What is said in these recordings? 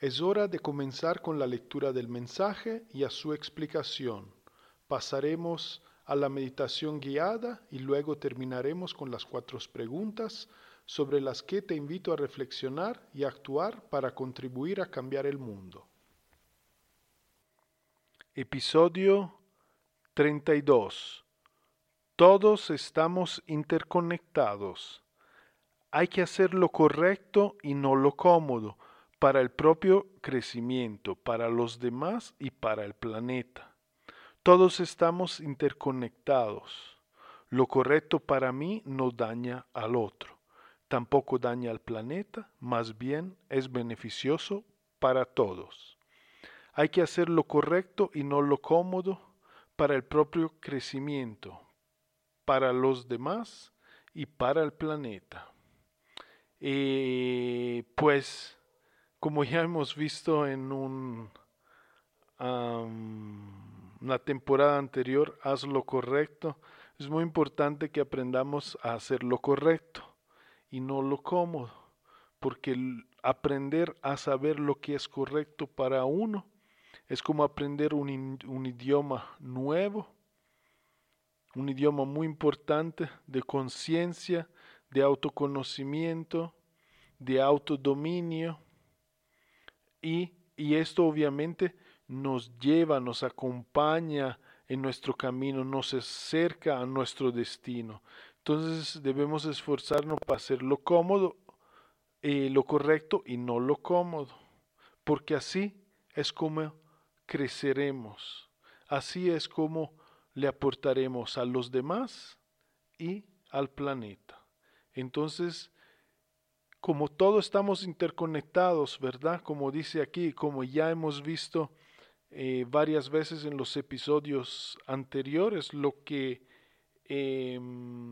Es hora de comenzar con la lectura del mensaje y a su explicación. Pasaremos a la meditación guiada y luego terminaremos con las cuatro preguntas sobre las que te invito a reflexionar y actuar para contribuir a cambiar el mundo. Episodio 32. Todos estamos interconectados. Hay que hacer lo correcto y no lo cómodo para el propio crecimiento, para los demás y para el planeta. Todos estamos interconectados. Lo correcto para mí no daña al otro, tampoco daña al planeta, más bien es beneficioso para todos. Hay que hacer lo correcto y no lo cómodo para el propio crecimiento, para los demás y para el planeta. Eh, pues como ya hemos visto en un, una temporada anterior, haz lo correcto. Es muy importante que aprendamos a hacer lo correcto y no lo cómodo, porque aprender a saber lo que es correcto para uno es como aprender un idioma nuevo, un idioma muy importante de conciencia, de autoconocimiento, de autodominio y, y esto obviamente nos lleva, nos acompaña en nuestro camino, nos acerca a nuestro destino. Entonces debemos esforzarnos para hacer lo cómodo, eh, lo correcto y no lo cómodo, porque así es como creceremos, así es como le aportaremos a los demás y al planeta. Entonces, como todos estamos interconectados, ¿verdad? Como dice aquí, como ya hemos visto eh, varias veces en los episodios anteriores, lo que eh,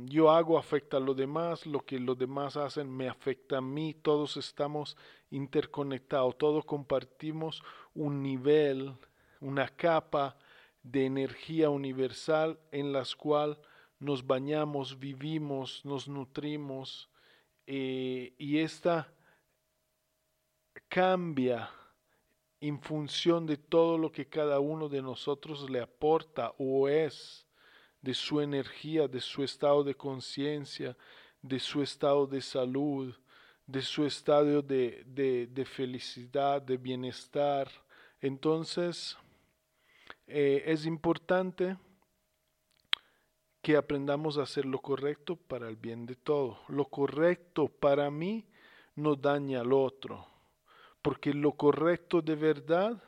yo hago afecta a los demás, lo que los demás hacen me afecta a mí, todos estamos interconectados, todos compartimos un nivel, una capa de energía universal en la cual nos bañamos, vivimos, nos nutrimos, eh, y esta cambia en función de todo lo que cada uno de nosotros le aporta o es, de su energía, de su estado de conciencia, de su estado de salud, de su estado de, de, de felicidad, de bienestar. Entonces, eh, es importante que aprendamos a hacer lo correcto para el bien de todo. Lo correcto para mí no daña al otro, porque lo correcto de verdad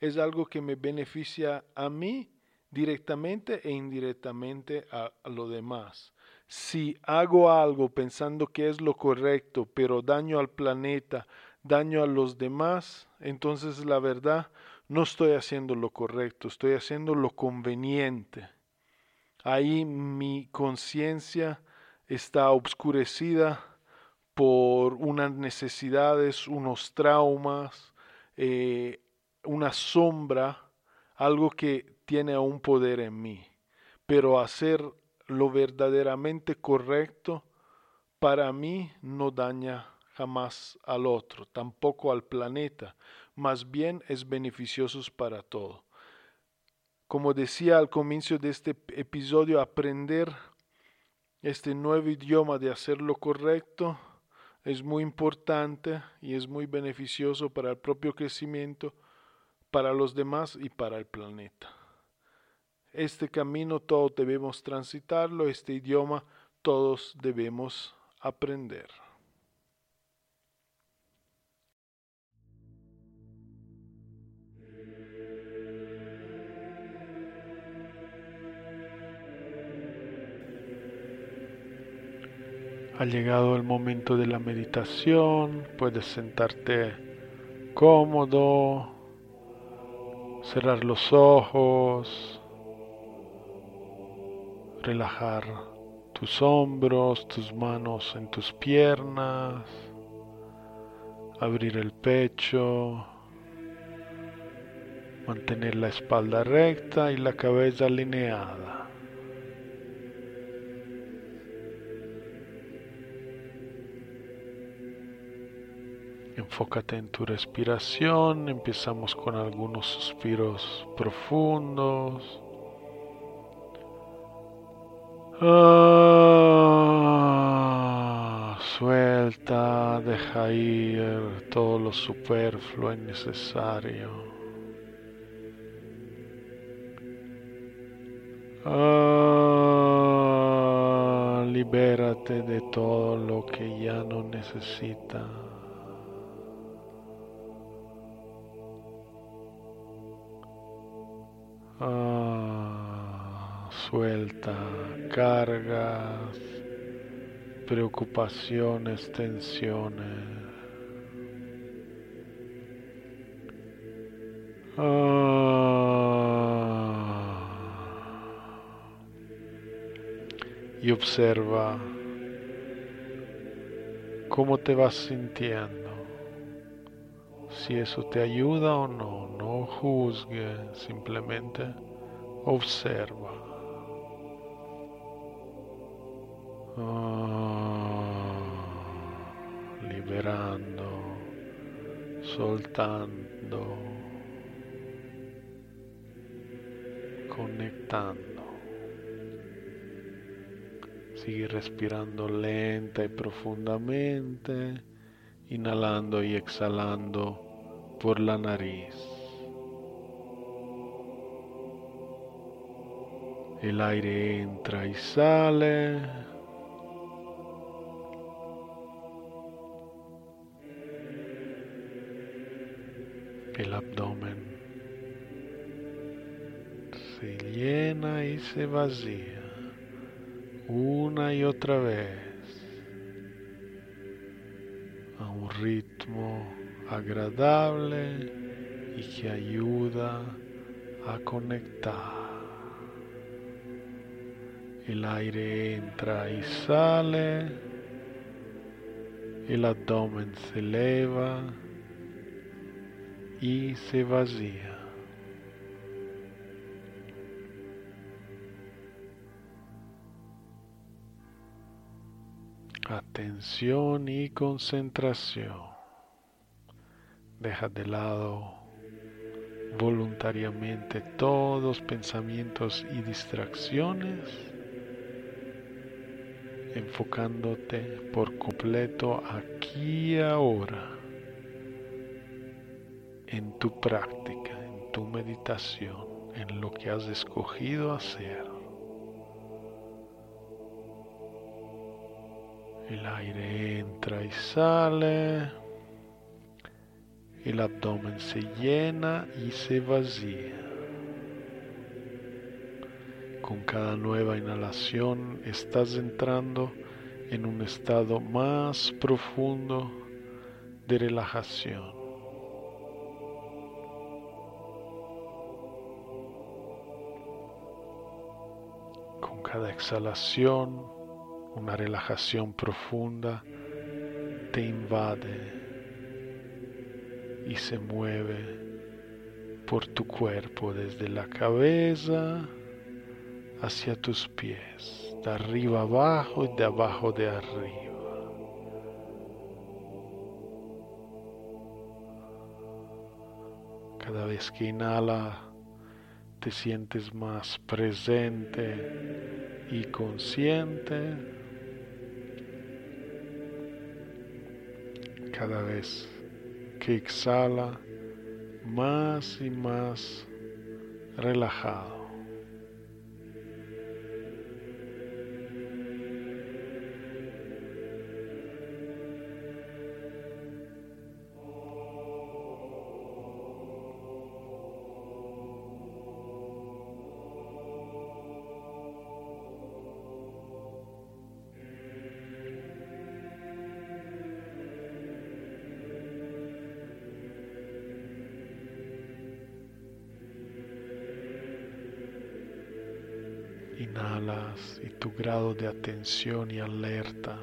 es algo que me beneficia a mí directamente e indirectamente a, a lo demás. Si hago algo pensando que es lo correcto, pero daño al planeta, daño a los demás, entonces la verdad no estoy haciendo lo correcto, estoy haciendo lo conveniente. Ahí mi conciencia está obscurecida por unas necesidades, unos traumas, eh, una sombra algo que tiene un poder en mí, pero hacer lo verdaderamente correcto para mí no daña jamás al otro, tampoco al planeta, más bien es beneficioso para todo. Como decía al comienzo de este episodio, aprender este nuevo idioma de hacer lo correcto es muy importante y es muy beneficioso para el propio crecimiento, para los demás y para el planeta. Este camino todos debemos transitarlo, este idioma todos debemos aprender. Ha llegado el momento de la meditación, puedes sentarte cómodo, cerrar los ojos, relajar tus hombros, tus manos en tus piernas, abrir el pecho, mantener la espalda recta y la cabeza alineada. Enfócate en tu respiración, empezamos con algunos suspiros profundos. Ah, suelta, deja ir todo lo superfluo y necesario. Ah, libérate de todo lo que ya no necesitas. Preocupaciones, tensiones. Ah, y observa cómo te vas sintiendo si eso te ayuda o no. No juzgue, simplemente observa. Ah, liberando, soltando, conectando. Sigue respirando lenta y profundamente, inhalando y exhalando por la nariz. El aire entra y sale. El abdomen se llena y se vacía una y otra vez a un ritmo agradable y que ayuda a conectar. El aire entra y sale, el abdomen se eleva y se vacía. Atención y concentración. Deja de lado voluntariamente todos pensamientos y distracciones, enfocándote por completo aquí y ahora en tu práctica, en tu meditación, en lo que has escogido hacer. El aire entra y sale. El abdomen se llena y se vacía. Con cada nueva inhalación estás entrando en un estado más profundo de relajación. Con cada exhalación, una relajación profunda te invade y se mueve por tu cuerpo desde la cabeza hacia tus pies, de arriba abajo y de abajo de arriba. Cada vez que inhala, te sientes más presente y consciente. Cada vez que exhala, más y más relajado. Grado de atención y alerta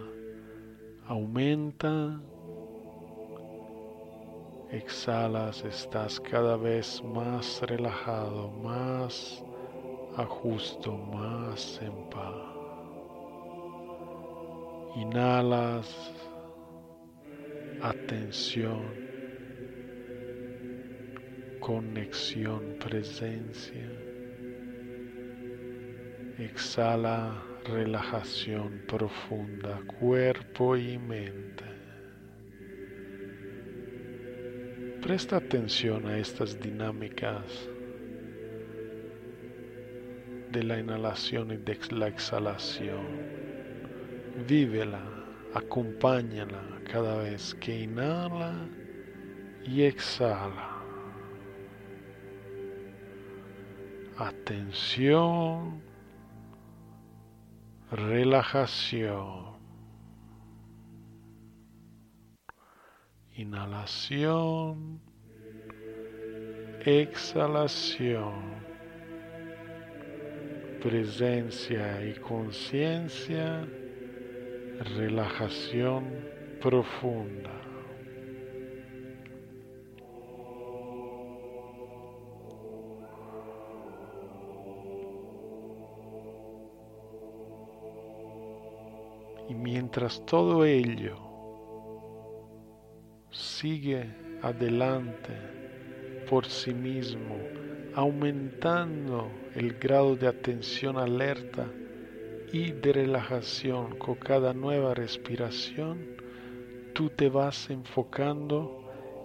aumenta. Exhalas, estás cada vez más relajado, más a justo, más en paz. Inhalas, atención, conexión, presencia. Exhala relajación profunda, cuerpo y mente. Presta atención a estas dinámicas de la inhalación y de la exhalación. Vívela, acompáñala cada vez que inhala y exhala. Atención relajación, inhalación, exhalación, presencia y conciencia, relajación profunda. Mientras todo ello sigue adelante por sí mismo, aumentando el grado de atención alerta y de relajación con cada nueva respiración, tú te vas enfocando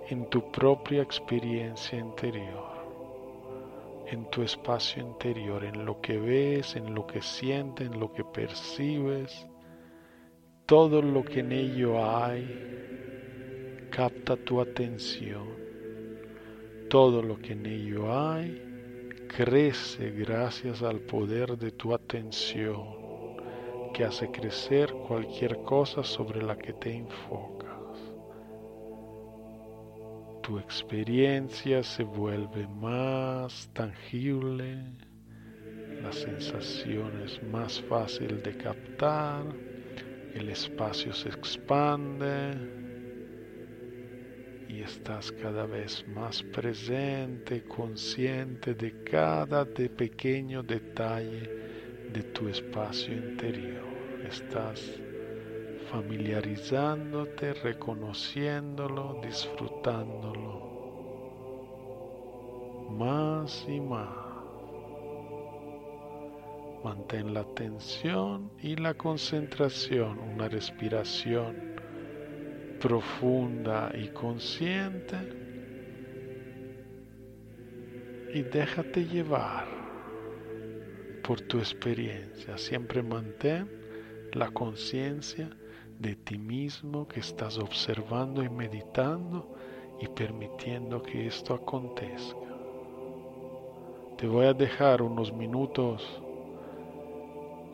en tu propia experiencia interior, en tu espacio interior, en lo que ves, en lo que sientes, en lo que percibes, todo lo que en ello hay capta tu atención. Todo lo que en ello hay crece gracias al poder de tu atención que hace crecer cualquier cosa sobre la que te enfocas. Tu experiencia se vuelve más tangible, la sensación es más fácil de captar el espacio se expande y estás cada vez más presente, consciente de cada de pequeño detalle de tu espacio interior. Estás familiarizándote, reconociéndolo, disfrutándolo más y más. Mantén la atención y la concentración, una respiración profunda y consciente y déjate llevar por tu experiencia. Siempre mantén la conciencia de ti mismo que estás observando y meditando y permitiendo que esto acontezca. Te voy a dejar unos minutos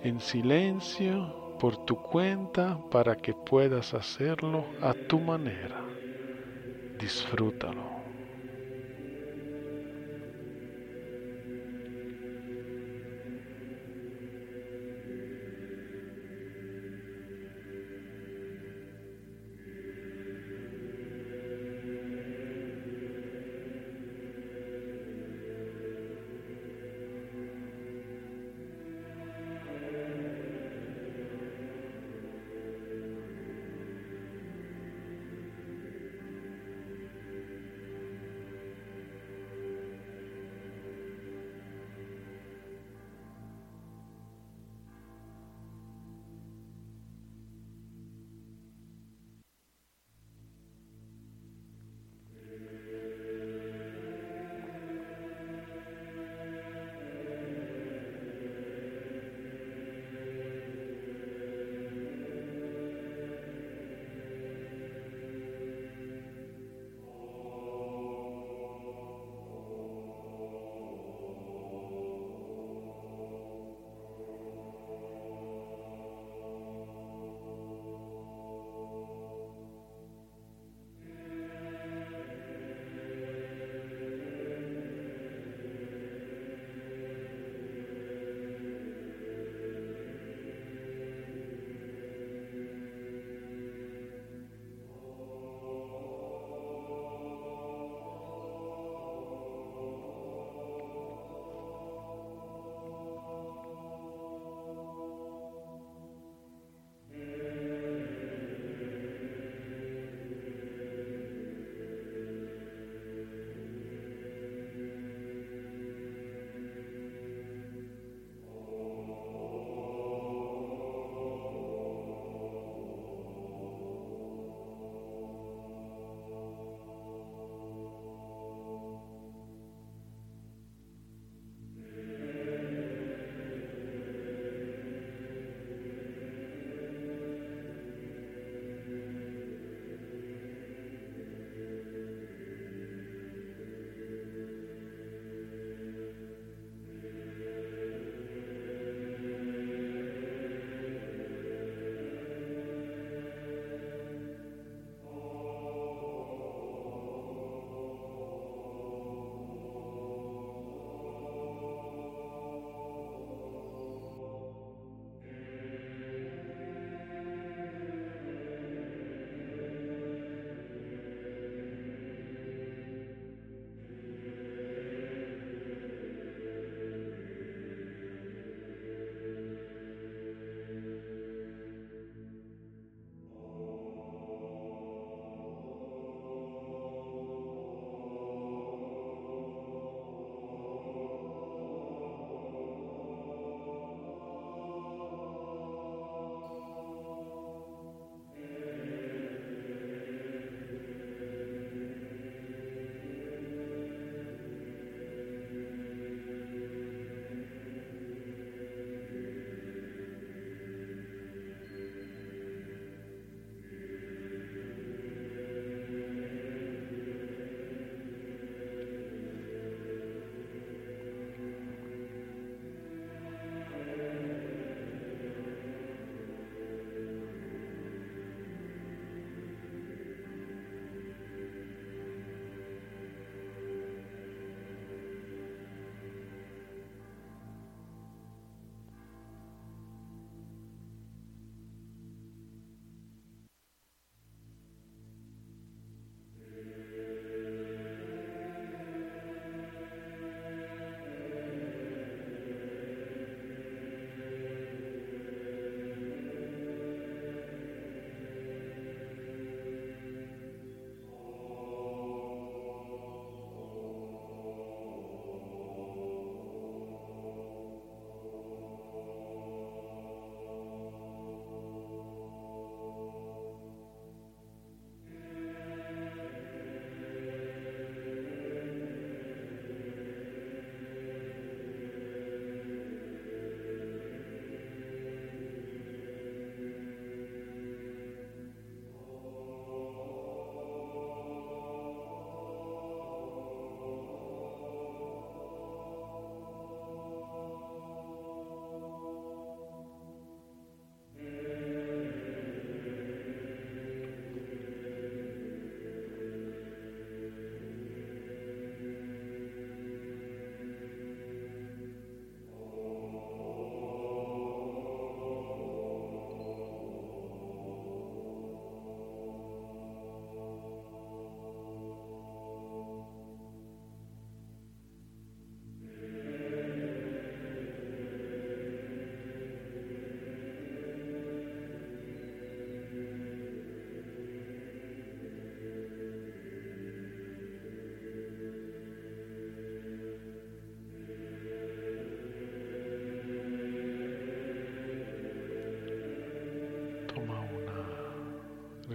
en silencio por tu cuenta para que puedas hacerlo a tu manera. Disfrútalo.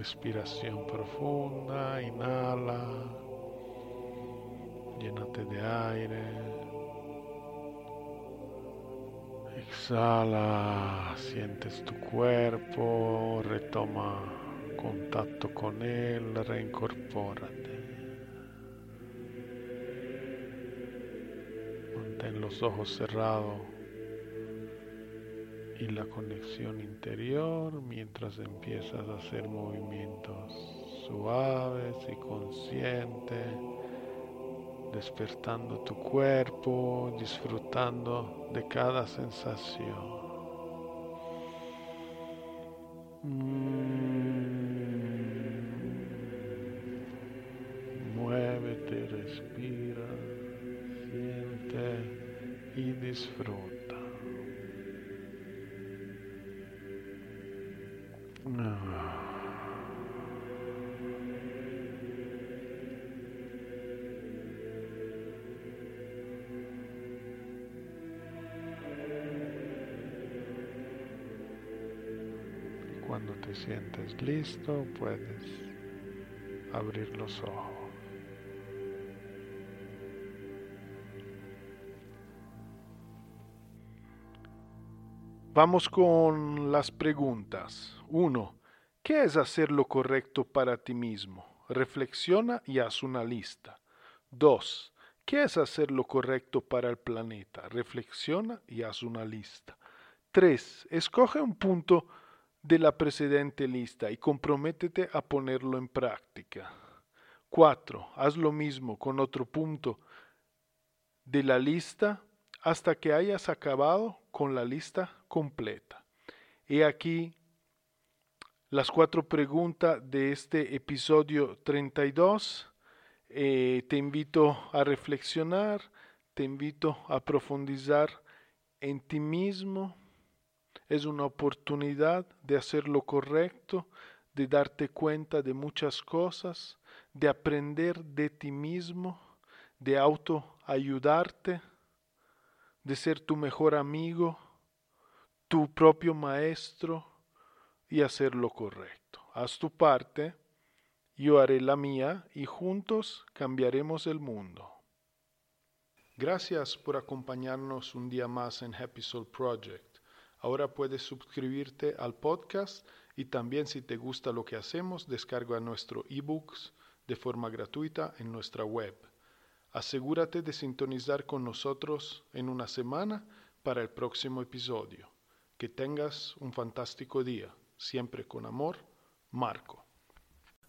Respiración profunda, inhala, llénate de aire. Exhala, sientes tu cuerpo, retoma contacto con él, reincorpórate. Mantén los ojos cerrados y la conexión interior mientras empiezas a hacer movimientos suaves y conscientes, despertando tu cuerpo, disfrutando de cada sensación. Sientes listo, puedes abrir los ojos. Vamos con las preguntas. 1. ¿Qué es hacer lo correcto para ti mismo? Reflexiona y haz una lista. 2. ¿Qué es hacer lo correcto para el planeta? Reflexiona y haz una lista. 3. Escoge un punto de la precedente lista y comprométete a ponerlo en práctica. 4. Haz lo mismo con otro punto de la lista hasta que hayas acabado con la lista completa. He aquí las cuatro preguntas de este episodio 32. Eh, te invito a reflexionar, te invito a profundizar en ti mismo. Es una oportunidad de hacer lo correcto, de darte cuenta de muchas cosas, de aprender de ti mismo, de autoayudarte de ser tu mejor amigo, tu propio maestro y hacer lo correcto. Haz tu parte, yo haré la mía y juntos cambiaremos el mundo. Gracias por acompañarnos un día más en Happy Soul Project. Ahora puedes suscribirte al podcast y también si te gusta lo que hacemos, descarga nuestro ebooks de forma gratuita en nuestra web Asegúrate de sintonizar con nosotros en una semana para el próximo episodio. Que tengas un fantástico día. Siempre con amor, Marco.